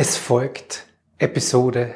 Es folgt Episode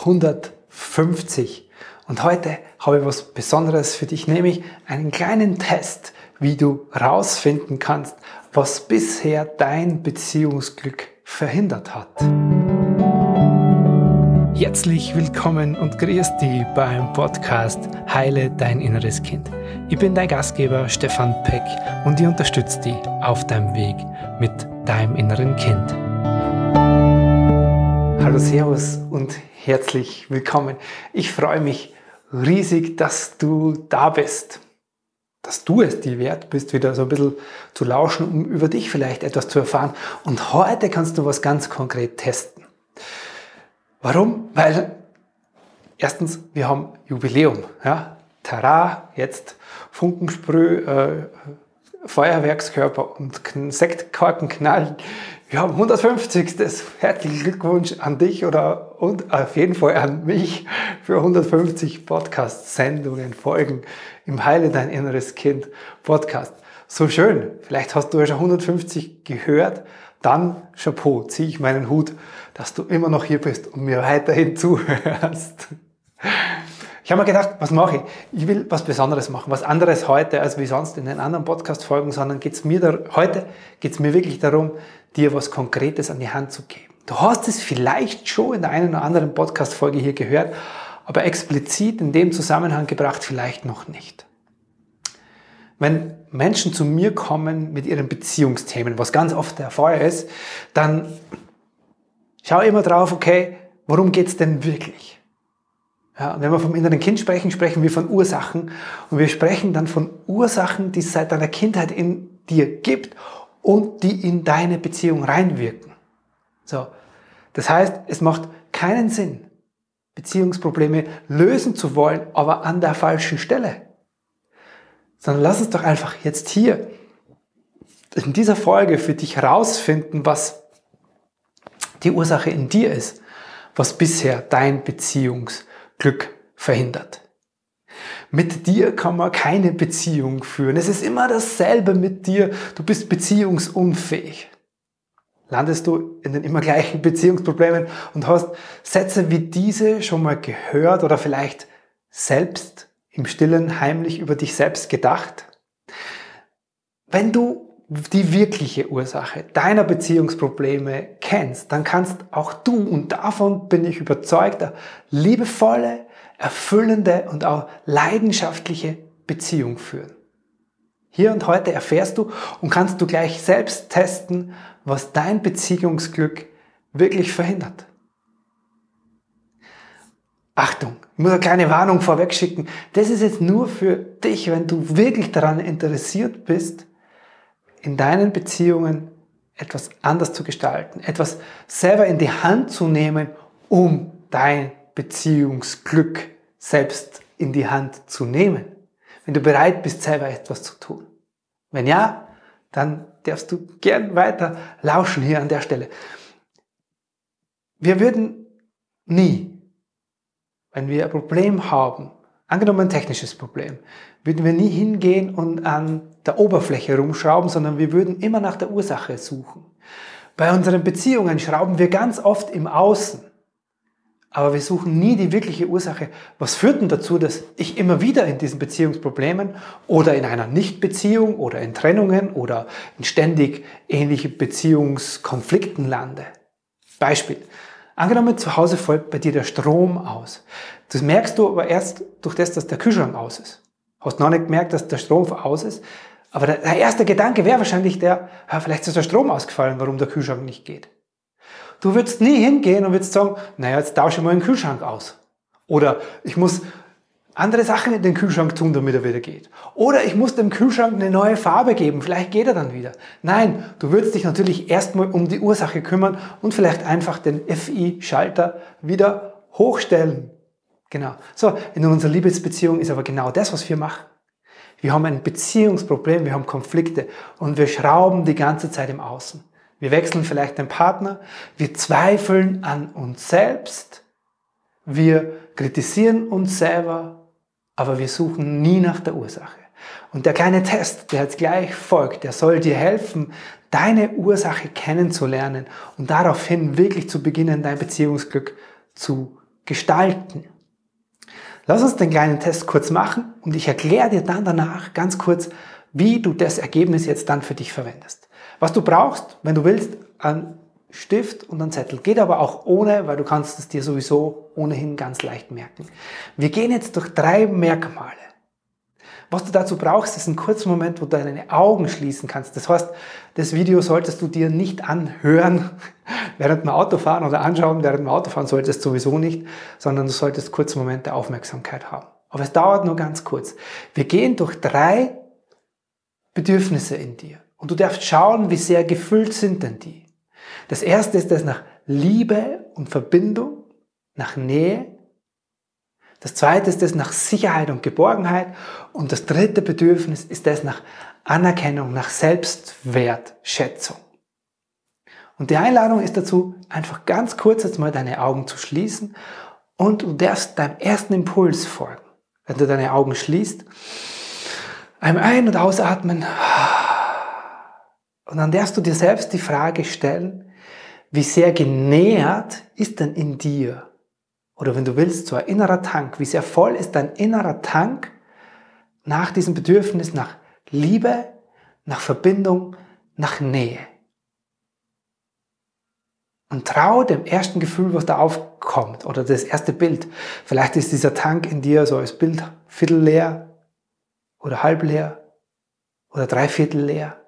150 und heute habe ich was Besonderes für dich, nämlich einen kleinen Test, wie du rausfinden kannst, was bisher dein Beziehungsglück verhindert hat. Herzlich willkommen und grüß dich beim Podcast Heile dein inneres Kind. Ich bin dein Gastgeber Stefan Peck und ich unterstütze dich auf deinem Weg mit deinem inneren Kind. Hallo, Servus und herzlich willkommen. Ich freue mich riesig, dass du da bist. Dass du es dir wert bist, wieder so ein bisschen zu lauschen, um über dich vielleicht etwas zu erfahren. Und heute kannst du was ganz konkret testen. Warum? Weil erstens, wir haben Jubiläum. Ja? Tara, jetzt Funkensprüh, äh, Feuerwerkskörper und Sektkorken knallen. Wir haben 150. Herzlichen Glückwunsch an dich oder und auf jeden Fall an mich für 150 Podcast-Sendungen, Folgen im Heile dein inneres Kind Podcast. So schön. Vielleicht hast du ja schon 150 gehört. Dann Chapeau, ziehe ich meinen Hut, dass du immer noch hier bist und mir weiterhin zuhörst. Ich habe mir gedacht, was mache ich? Ich will was Besonderes machen, was anderes heute als wie sonst in den anderen Podcast-Folgen, sondern geht's mir da, heute geht es mir wirklich darum, dir was Konkretes an die Hand zu geben. Du hast es vielleicht schon in der einen oder anderen Podcast-Folge hier gehört, aber explizit in dem Zusammenhang gebracht vielleicht noch nicht. Wenn Menschen zu mir kommen mit ihren Beziehungsthemen, was ganz oft der Fall ist, dann schau immer drauf, okay, worum geht's denn wirklich? Ja, wenn wir vom inneren Kind sprechen, sprechen wir von Ursachen. Und wir sprechen dann von Ursachen, die es seit deiner Kindheit in dir gibt und die in deine Beziehung reinwirken. So. Das heißt, es macht keinen Sinn, Beziehungsprobleme lösen zu wollen, aber an der falschen Stelle. Sondern lass uns doch einfach jetzt hier in dieser Folge für dich herausfinden, was die Ursache in dir ist, was bisher dein Beziehungs Glück verhindert. Mit dir kann man keine Beziehung führen. Es ist immer dasselbe mit dir. Du bist beziehungsunfähig. Landest du in den immer gleichen Beziehungsproblemen und hast Sätze wie diese schon mal gehört oder vielleicht selbst im stillen heimlich über dich selbst gedacht? Wenn du die wirkliche Ursache deiner Beziehungsprobleme kennst, dann kannst auch du, und davon bin ich überzeugt, liebevolle, erfüllende und auch leidenschaftliche Beziehung führen. Hier und heute erfährst du und kannst du gleich selbst testen, was dein Beziehungsglück wirklich verhindert. Achtung, ich muss eine kleine Warnung vorweg schicken. Das ist jetzt nur für dich, wenn du wirklich daran interessiert bist, in deinen Beziehungen etwas anders zu gestalten, etwas selber in die Hand zu nehmen, um dein Beziehungsglück selbst in die Hand zu nehmen. Wenn du bereit bist, selber etwas zu tun. Wenn ja, dann darfst du gern weiter lauschen hier an der Stelle. Wir würden nie, wenn wir ein Problem haben, angenommen ein technisches Problem, würden wir nie hingehen und an der Oberfläche rumschrauben, sondern wir würden immer nach der Ursache suchen. Bei unseren Beziehungen schrauben wir ganz oft im Außen, aber wir suchen nie die wirkliche Ursache. Was führt denn dazu, dass ich immer wieder in diesen Beziehungsproblemen oder in einer Nichtbeziehung oder in Trennungen oder in ständig ähnliche Beziehungskonflikten lande? Beispiel. Angenommen, zu Hause fällt bei dir der Strom aus. Das merkst du aber erst durch das, dass der Kühlschrank aus ist. Hast noch nicht gemerkt, dass der Strom aus ist. Aber der, der erste Gedanke wäre wahrscheinlich der, ja, vielleicht ist der Strom ausgefallen, warum der Kühlschrank nicht geht. Du würdest nie hingehen und würdest sagen, naja, jetzt tausche ich mal den Kühlschrank aus. Oder ich muss andere Sachen in den Kühlschrank tun, damit er wieder geht. Oder ich muss dem Kühlschrank eine neue Farbe geben, vielleicht geht er dann wieder. Nein, du würdest dich natürlich erstmal um die Ursache kümmern und vielleicht einfach den FI-Schalter wieder hochstellen. Genau. So, in unserer Liebesbeziehung ist aber genau das, was wir machen. Wir haben ein Beziehungsproblem, wir haben Konflikte und wir schrauben die ganze Zeit im Außen. Wir wechseln vielleicht den Partner, wir zweifeln an uns selbst, wir kritisieren uns selber, aber wir suchen nie nach der Ursache. Und der kleine Test, der jetzt gleich folgt, der soll dir helfen, deine Ursache kennenzulernen und daraufhin wirklich zu beginnen, dein Beziehungsglück zu gestalten. Lass uns den kleinen Test kurz machen und ich erkläre dir dann danach ganz kurz, wie du das Ergebnis jetzt dann für dich verwendest. Was du brauchst, wenn du willst, ein Stift und ein Zettel. Geht aber auch ohne, weil du kannst es dir sowieso ohnehin ganz leicht merken. Wir gehen jetzt durch drei Merkmale. Was du dazu brauchst, ist ein kurzer Moment, wo du deine Augen schließen kannst. Das heißt, das Video solltest du dir nicht anhören während dem Autofahren oder anschauen während dem Autofahren solltest du sowieso nicht, sondern du solltest kurze Momente Aufmerksamkeit haben. Aber es dauert nur ganz kurz. Wir gehen durch drei Bedürfnisse in dir. Und du darfst schauen, wie sehr gefüllt sind denn die. Das erste ist das nach Liebe und Verbindung, nach Nähe. Das zweite ist das nach Sicherheit und Geborgenheit. Und das dritte Bedürfnis ist das nach Anerkennung, nach Selbstwertschätzung. Und die Einladung ist dazu, einfach ganz kurz jetzt mal deine Augen zu schließen und du darfst deinem ersten Impuls folgen. Wenn du deine Augen schließt, einmal ein- und ausatmen und dann darfst du dir selbst die Frage stellen, wie sehr genährt ist denn in dir? Oder wenn du willst, so ein innerer Tank, wie sehr voll ist dein innerer Tank nach diesem Bedürfnis nach Liebe, nach Verbindung, nach Nähe? Und trau dem ersten Gefühl, was da aufkommt, oder das erste Bild. Vielleicht ist dieser Tank in dir so als Bild viertel leer oder halb leer oder dreiviertel leer.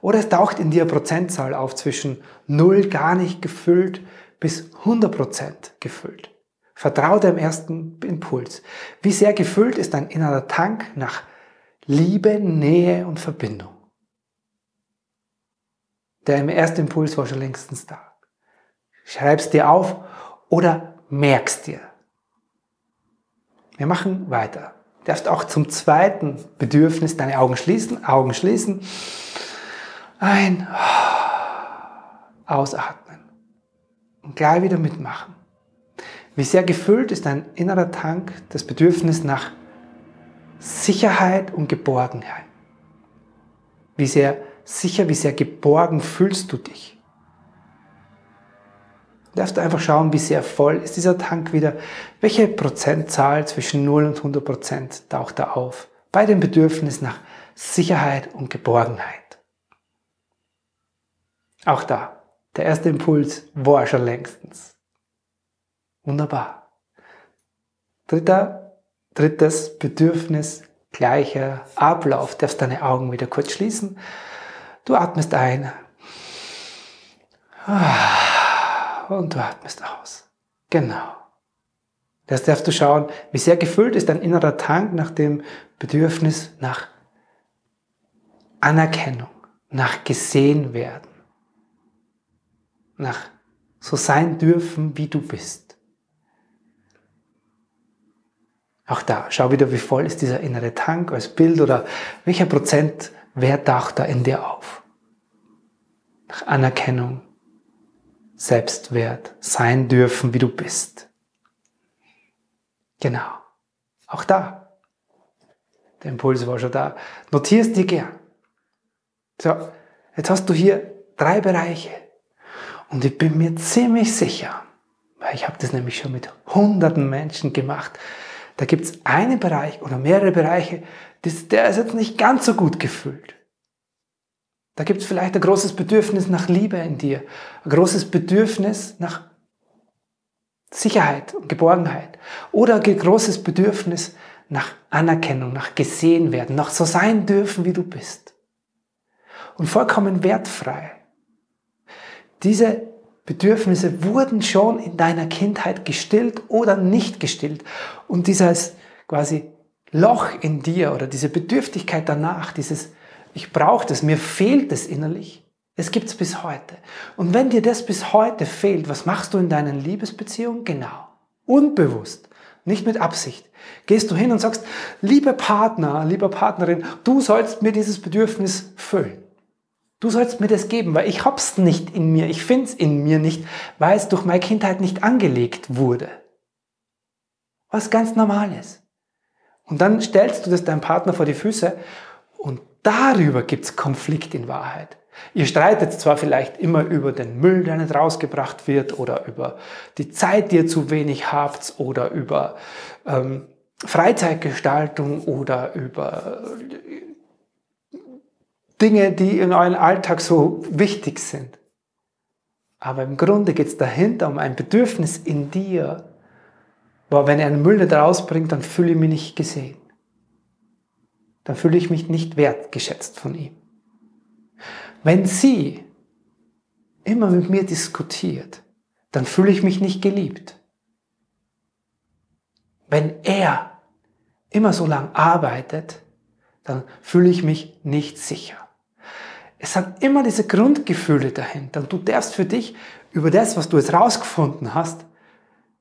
Oder es taucht in dir eine Prozentzahl auf zwischen 0 gar nicht gefüllt bis 100% gefüllt. Vertraue dem ersten Impuls. Wie sehr gefüllt ist dein innerer Tank nach Liebe, Nähe und Verbindung? Der im ersten Impuls war schon längstens da. Schreib's dir auf oder merkst dir. Wir machen weiter. Du darfst auch zum zweiten Bedürfnis deine Augen schließen, Augen schließen. Ein, ausatmen und gleich wieder mitmachen. Wie sehr gefüllt ist dein innerer Tank, das Bedürfnis nach Sicherheit und Geborgenheit. Wie sehr sicher, wie sehr geborgen fühlst du dich. Du darfst einfach schauen, wie sehr voll ist dieser Tank wieder. Welche Prozentzahl zwischen 0 und 100 Prozent taucht da auf? Bei dem Bedürfnis nach Sicherheit und Geborgenheit. Auch da, der erste Impuls war schon längstens. Wunderbar. Dritter, drittes Bedürfnis, gleicher Ablauf. Du darfst deine Augen wieder kurz schließen. Du atmest ein. Und du atmest aus. Genau. Das darfst du schauen, wie sehr gefüllt ist dein innerer Tank nach dem Bedürfnis nach Anerkennung, nach gesehen werden nach so sein dürfen, wie du bist. Auch da, schau wieder, wie voll ist dieser innere Tank als Bild oder welcher Prozentwert taucht da in dir auf. Nach Anerkennung, Selbstwert, sein dürfen, wie du bist. Genau. Auch da. Der Impuls war schon da. Notierst dir gern. So, jetzt hast du hier drei Bereiche. Und ich bin mir ziemlich sicher, weil ich habe das nämlich schon mit hunderten Menschen gemacht, da gibt es einen Bereich oder mehrere Bereiche, der ist jetzt nicht ganz so gut gefüllt. Da gibt es vielleicht ein großes Bedürfnis nach Liebe in dir, ein großes Bedürfnis nach Sicherheit und Geborgenheit oder ein großes Bedürfnis nach Anerkennung, nach gesehen werden, nach so sein dürfen, wie du bist. Und vollkommen wertfrei. Diese Bedürfnisse wurden schon in deiner Kindheit gestillt oder nicht gestillt. Und dieses quasi Loch in dir oder diese Bedürftigkeit danach, dieses ich brauche das, mir fehlt es innerlich, es gibt es bis heute. Und wenn dir das bis heute fehlt, was machst du in deinen Liebesbeziehungen? Genau. Unbewusst. Nicht mit Absicht. Gehst du hin und sagst, lieber Partner, lieber Partnerin, du sollst mir dieses Bedürfnis füllen. Du sollst mir das geben, weil ich hab's nicht in mir, ich find's in mir nicht, weil es durch meine Kindheit nicht angelegt wurde. Was ganz normal ist. Und dann stellst du das deinem Partner vor die Füße und darüber gibt es Konflikt in Wahrheit. Ihr streitet zwar vielleicht immer über den Müll, der nicht rausgebracht wird, oder über die Zeit, die ihr zu wenig habt, oder über ähm, Freizeitgestaltung oder über Dinge, die in eurem Alltag so wichtig sind. Aber im Grunde geht es dahinter um ein Bedürfnis in dir, wo wenn er einen Müll nicht rausbringt, dann fühle ich mich nicht gesehen. Dann fühle ich mich nicht wertgeschätzt von ihm. Wenn sie immer mit mir diskutiert, dann fühle ich mich nicht geliebt. Wenn er immer so lang arbeitet, dann fühle ich mich nicht sicher. Es hat immer diese Grundgefühle dahinter. Und du darfst für dich über das, was du jetzt rausgefunden hast,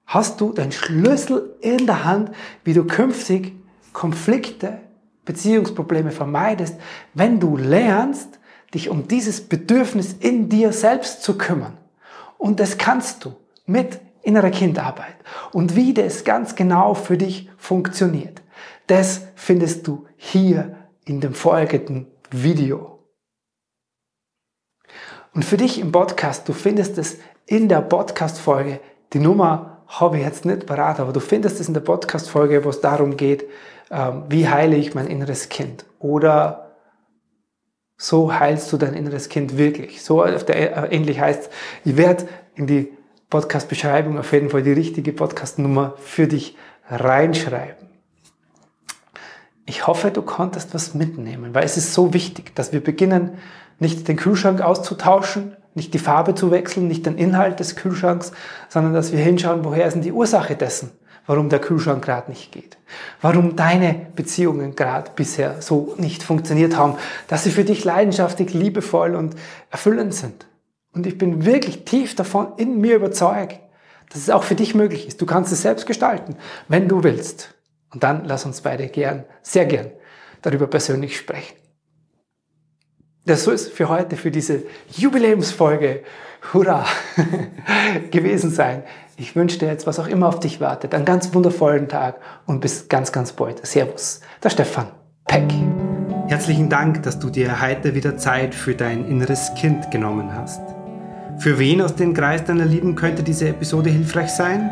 hast du deinen Schlüssel in der Hand, wie du künftig Konflikte, Beziehungsprobleme vermeidest, wenn du lernst, dich um dieses Bedürfnis in dir selbst zu kümmern. Und das kannst du mit innerer Kindarbeit. Und wie das ganz genau für dich funktioniert, das findest du hier in dem folgenden Video. Und für dich im Podcast, du findest es in der Podcast-Folge, die Nummer habe ich jetzt nicht parat, aber du findest es in der Podcast-Folge, wo es darum geht, ähm, wie heile ich mein inneres Kind oder so heilst du dein inneres Kind wirklich. So auf der, äh, ähnlich heißt, ich werde in die Podcast-Beschreibung auf jeden Fall die richtige Podcast-Nummer für dich reinschreiben. Ich hoffe, du konntest was mitnehmen, weil es ist so wichtig, dass wir beginnen, nicht den Kühlschrank auszutauschen, nicht die Farbe zu wechseln, nicht den Inhalt des Kühlschranks, sondern dass wir hinschauen, woher ist denn die Ursache dessen, warum der Kühlschrank gerade nicht geht, warum deine Beziehungen gerade bisher so nicht funktioniert haben, dass sie für dich leidenschaftlich, liebevoll und erfüllend sind. Und ich bin wirklich tief davon in mir überzeugt, dass es auch für dich möglich ist. Du kannst es selbst gestalten, wenn du willst. Und dann lass uns beide gern, sehr gern darüber persönlich sprechen. Das soll es für heute, für diese Jubiläumsfolge, hurra, gewesen sein. Ich wünsche dir jetzt, was auch immer auf dich wartet, einen ganz wundervollen Tag und bis ganz, ganz bald. Servus, der Stefan Peck. Herzlichen Dank, dass du dir heute wieder Zeit für dein inneres Kind genommen hast. Für wen aus dem Kreis deiner Lieben könnte diese Episode hilfreich sein?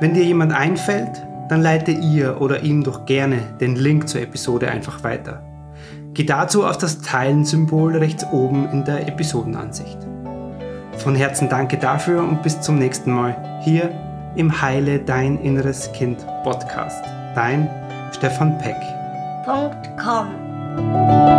Wenn dir jemand einfällt, dann leite ihr oder ihm doch gerne den Link zur Episode einfach weiter. Geh dazu auf das Teilen-Symbol rechts oben in der Episodenansicht. Von Herzen danke dafür und bis zum nächsten Mal hier im Heile Dein Inneres Kind Podcast. Dein Stefan Peck. .com